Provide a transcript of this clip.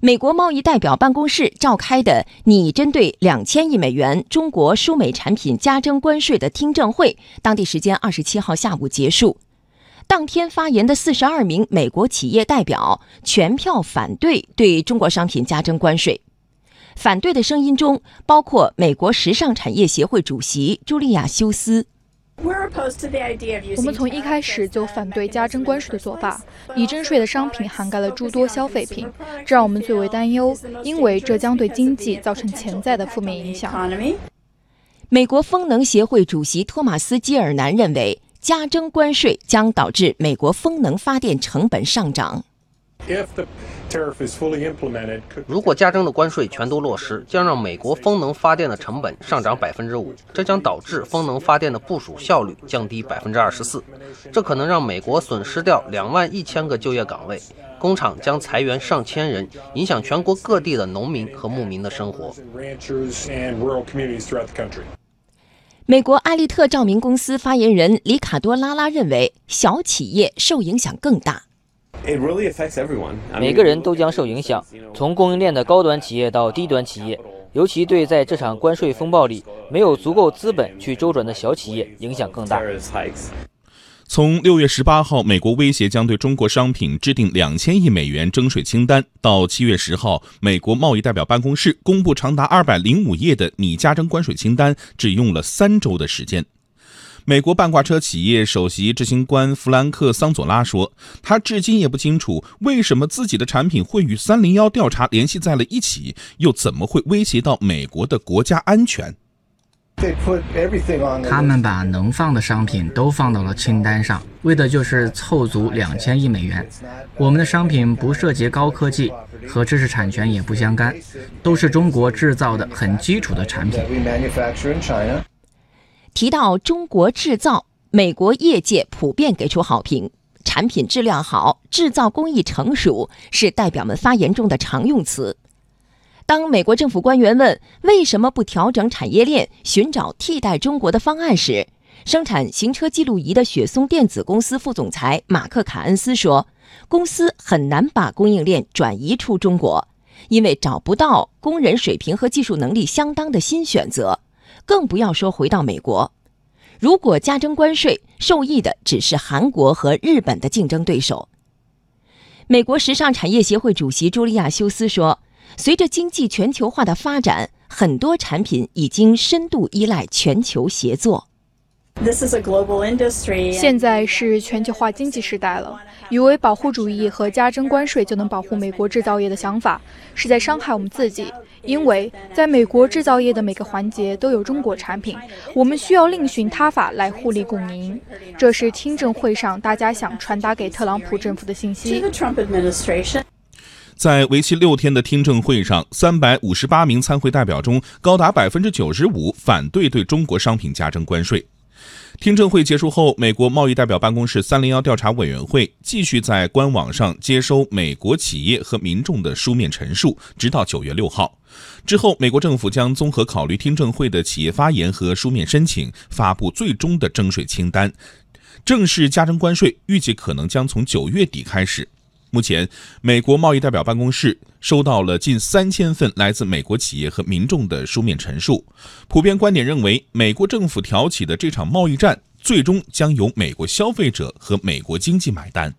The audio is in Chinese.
美国贸易代表办公室召开的拟针对两千亿美元中国输美产品加征关税的听证会，当地时间二十七号下午结束。当天发言的四十二名美国企业代表全票反对对中国商品加征关税。反对的声音中包括美国时尚产业协会主席茱莉亚·休斯。我们从一开始就反对加征关税的做法。已征税的商品涵盖了诸多消费品，这让我们最为担忧，因为这将对经济造成潜在的负面影响。美国风能协会主席托马斯·基尔南认为，加征关税将导致美国风能发电成本上涨。如果加征的关税全都落实，将让美国风能发电的成本上涨百分之五，这将导致风能发电的部署效率降低百分之二十四，这可能让美国损失掉两万一千个就业岗位，工厂将裁员上千人，影响全国各地的农民和牧民的生活。美国艾利特照明公司发言人里卡多·拉拉认为，小企业受影响更大。每个人都将受影响，从供应链的高端企业到低端企业，尤其对在这场关税风暴里没有足够资本去周转的小企业影响更大。从六月十八号，美国威胁将对中国商品制定两千亿美元征税清单，到七月十号，美国贸易代表办公室公布长达二百零五页的拟加征关税清单，只用了三周的时间。美国半挂车企业首席执行官弗兰克·桑佐拉说：“他至今也不清楚为什么自己的产品会与三零幺调查联系在了一起，又怎么会威胁到美国的国家安全。”他们把能放的商品都放到了清单上，为的就是凑足两千亿美元。我们的商品不涉及高科技，和知识产权也不相干，都是中国制造的很基础的产品。提到中国制造，美国业界普遍给出好评，产品质量好，制造工艺成熟，是代表们发言中的常用词。当美国政府官员问为什么不调整产业链，寻找替代中国的方案时，生产行车记录仪的雪松电子公司副总裁马克·卡恩斯说：“公司很难把供应链转移出中国，因为找不到工人水平和技术能力相当的新选择。”更不要说回到美国。如果加征关税，受益的只是韩国和日本的竞争对手。美国时尚产业协会主席朱莉亚·休斯说：“随着经济全球化的发展，很多产品已经深度依赖全球协作。”现在是全球化经济时代了，以为保护主义和加征关税就能保护美国制造业的想法，是在伤害我们自己。因为在美国制造业的每个环节都有中国产品，我们需要另寻他法来互利共赢。这是听证会上大家想传达给特朗普政府的信息。在为期六天的听证会上，三百五十八名参会代表中，高达百分之九十五反对对中国商品加征关税。听证会结束后，美国贸易代表办公室三零幺调查委员会继续在官网上接收美国企业和民众的书面陈述，直到九月六号。之后，美国政府将综合考虑听证会的企业发言和书面申请，发布最终的征税清单。正式加征关税预计可能将从九月底开始。目前，美国贸易代表办公室收到了近三千份来自美国企业和民众的书面陈述。普遍观点认为，美国政府挑起的这场贸易战，最终将由美国消费者和美国经济买单。